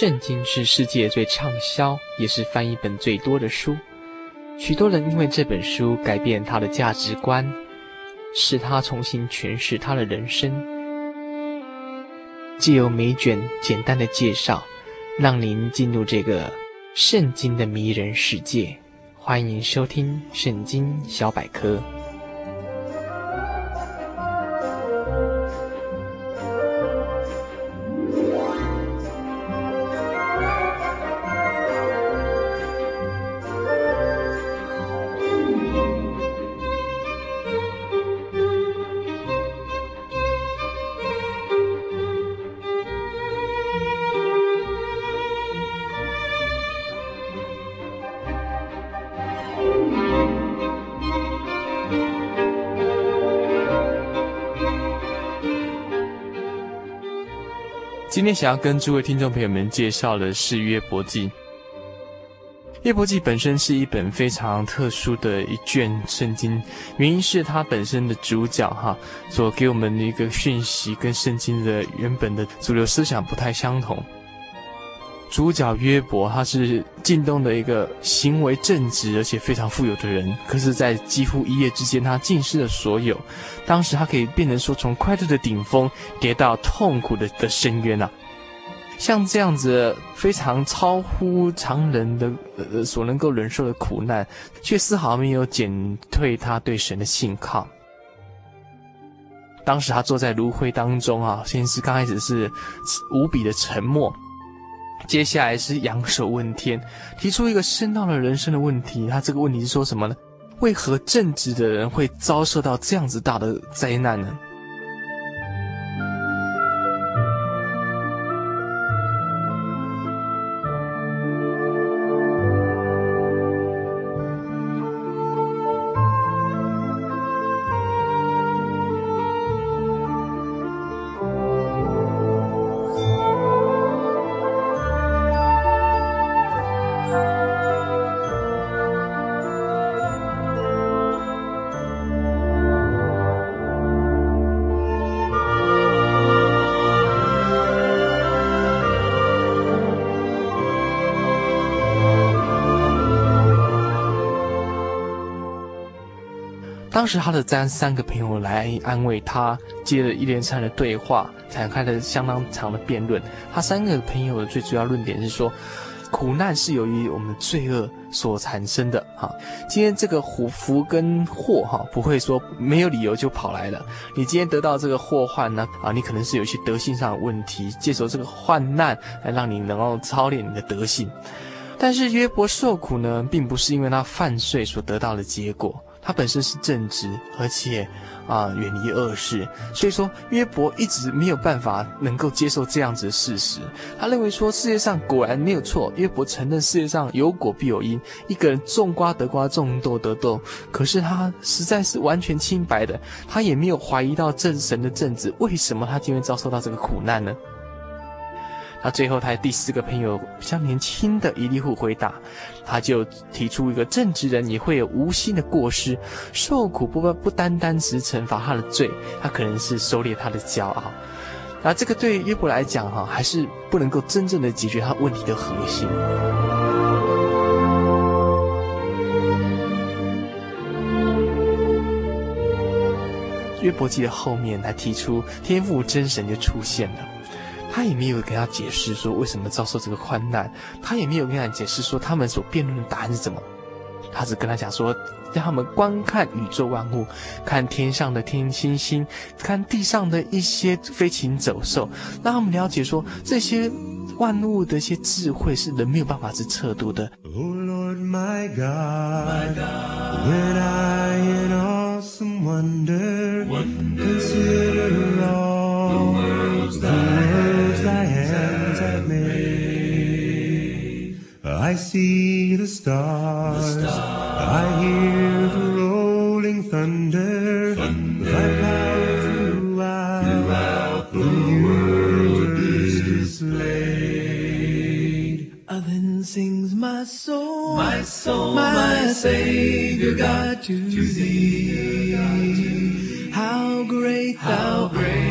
圣经是世界最畅销，也是翻译本最多的书。许多人因为这本书改变他的价值观，使他重新诠释他的人生。借由每卷简单的介绍，让您进入这个圣经的迷人世界。欢迎收听《圣经小百科》。今天想要跟诸位听众朋友们介绍的是《约伯记》。《约伯记》本身是一本非常特殊的一卷圣经，原因是它本身的主角哈所给我们的一个讯息跟圣经的原本的主流思想不太相同。主角约伯他是近东的一个行为正直而且非常富有的人，可是，在几乎一夜之间，他尽失了所有。当时他可以变成说，从快乐的顶峰跌到痛苦的的深渊啊！像这样子非常超乎常人的呃所能够忍受的苦难，却丝毫没有减退他对神的信靠。当时他坐在炉灰当中啊，先是刚开始是无比的沉默。接下来是仰首问天，提出一个深奥的人生的问题。他这个问题是说什么呢？为何正直的人会遭受到这样子大的灾难呢？当时他的三三个朋友来安慰他，接着一连串的对话，展开了相当长的辩论。他三个朋友的最主要论点是说，苦难是由于我们罪恶所产生的。哈，今天这个虎福跟祸哈，不会说没有理由就跑来了。你今天得到这个祸患呢，啊，你可能是有一些德性上的问题，借由这个患难来让你能够操练你的德性。但是约伯受苦呢，并不是因为他犯罪所得到的结果。他本身是正直，而且啊远离恶事，所以说约伯一直没有办法能够接受这样子的事实。他认为说世界上果然没有错，约伯承认世界上有果必有因，一个人种瓜得瓜，种豆得豆。可是他实在是完全清白的，他也没有怀疑到正神的正直，为什么他今天遭受到这个苦难呢？他最后，他第四个朋友比较年轻的伊利户回答，他就提出一个正直人也会有无心的过失，受苦不不单单只惩罚他的罪，他可能是收敛他的骄傲。那这个对于约伯来讲，哈，还是不能够真正的解决他问题的核心。约伯记的后面，他提出天赋真神就出现了。他也没有跟他解释说为什么遭受这个患难，他也没有跟他解释说他们所辩论的答案是什么，他只跟他讲说，让他们观看宇宙万物，看天上的天星星，看地上的一些飞禽走兽，让他们了解说这些万物的一些智慧是人没有办法去测度的。Oh Lord, my God, my God, when I in awesome wonder, consider all the worlds thy I see the stars, the stars. I hear the rolling thunder, thunder. thy power throughout, throughout the, the world is displayed. Then sings my soul, my soul, my, my Savior God to, to thee. How great thou, how great thou art.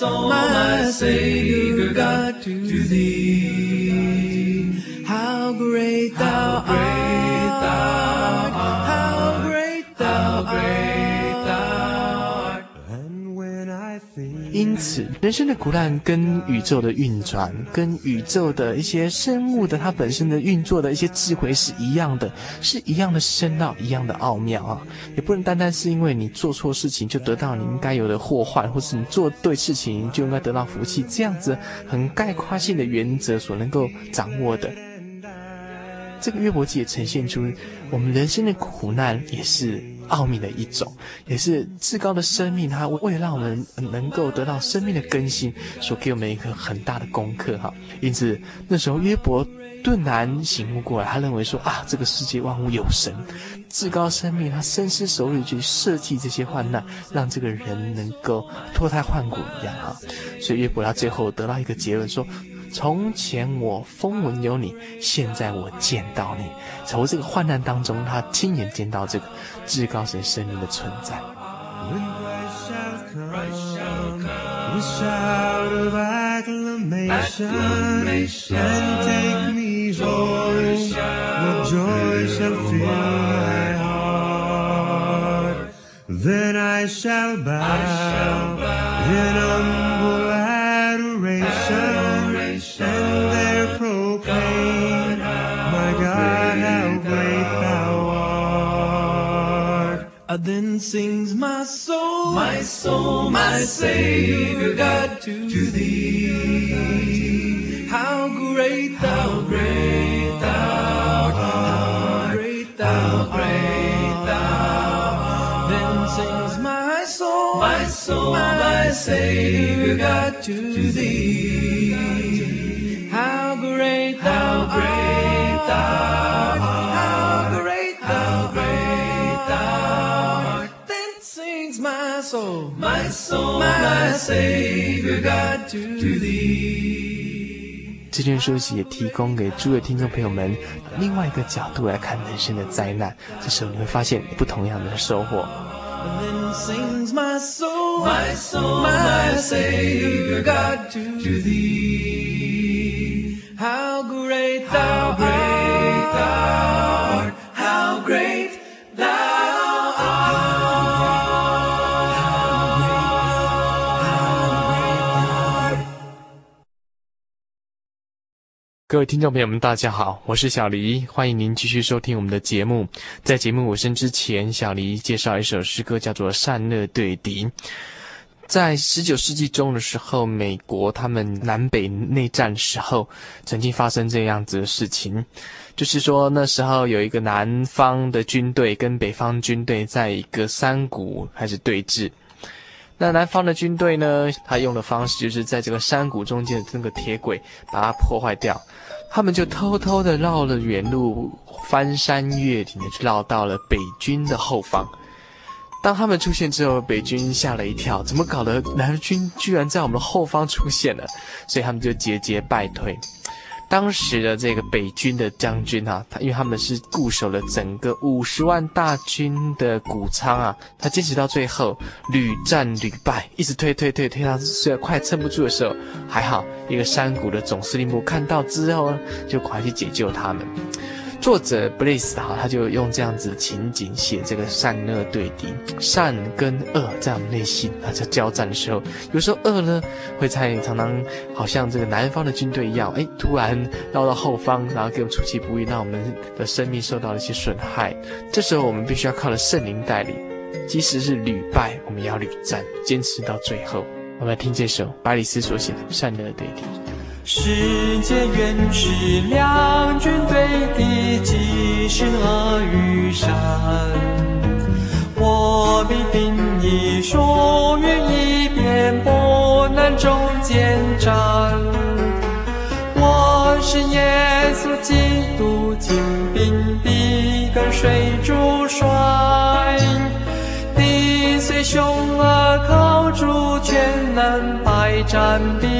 Soul, my Savior God, to thee. How great thou art, 此，人生的苦难跟宇宙的运转，跟宇宙的一些生物的它本身的运作的一些智慧是一样的，是一样的深奥，一样的奥妙啊！也不能单单是因为你做错事情就得到你应该有的祸患，或是你做对事情就应该得到福气，这样子很概括性的原则所能够掌握的。这个约伯记也呈现出我们人生的苦难也是奥秘的一种，也是至高的生命，它为了让我们能够得到生命的更新，所给我们一个很大的功课哈。因此那时候约伯顿然醒悟过来，他认为说啊，这个世界万物有神，至高生命他深思熟虑去设计这些患难，让这个人能够脱胎换骨一样哈。所以约伯他最后得到一个结论说。从前我风闻有你，现在我见到你。从这个患难当中，他亲眼见到这个至高神生命的存在。when Christ shall come with shout of acclamation, and take me home, what joy shall fill my heart? Then I shall bow in humble Uh, then sings my soul, my soul, my Savior God to, thee. How great thou, great thou, how great thou, great thou. Then sings my soul, my soul, my Savior God to thee. 这卷书籍也提供给诸位听众朋友们另外一个角度来看人生的灾难，这时候你会发现不同样的收获。各位听众朋友们，大家好，我是小黎，欢迎您继续收听我们的节目。在节目尾声之前，小黎介绍一首诗歌，叫做《善恶对敌》。在十九世纪中的时候，美国他们南北内战时候，曾经发生这样子的事情，就是说那时候有一个南方的军队跟北方军队在一个山谷开始对峙。那南方的军队呢，他用的方式就是在这个山谷中间的那个铁轨把它破坏掉，他们就偷偷的绕了远路，翻山越岭的去绕到了北军的后方。当他们出现之后，北军吓了一跳，怎么搞得？南军居然在我们的后方出现了，所以他们就节节败退。当时的这个北军的将军啊，他因为他们是固守了整个五十万大军的谷仓啊，他坚持到最后，屡战屡败，一直推推推推到虽然快撑不住的时候，还好一个山谷的总司令部看到之后呢，就快去解救他们。作者布雷斯哈，他就用这样子情景写这个善恶对敌，善跟恶在我们内心啊在交战的时候，有时候恶呢会在常常好像这个南方的军队一样，哎，突然绕到后方，然后给我们出其不意，让我们的生命受到了一些损害。这时候我们必须要靠着圣灵带领，即使是屡败，我们也要屡战，坚持到最后。我们来听这首巴里斯所写的《善恶对敌》。世界原是两军对敌，即是恶与善。我必定以属于一边，不能中间站。我是耶稣基督，精兵必跟随主帅，敌虽凶恶，靠主全能，百战必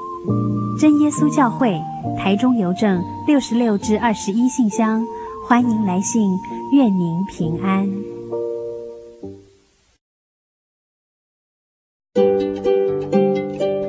真耶稣教会台中邮政六十六至二十一信箱，欢迎来信，愿您平安。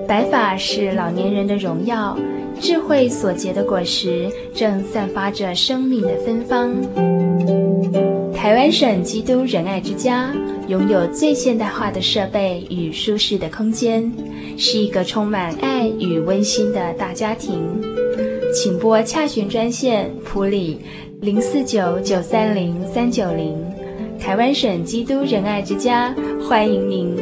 白发是老年人的荣耀，智慧所结的果实正散发着生命的芬芳。台湾省基督仁爱之家拥有最现代化的设备与舒适的空间，是一个充满爱与温馨的大家庭。请拨洽询专线普里零四九九三零三九零，台湾省基督仁爱之家欢迎您。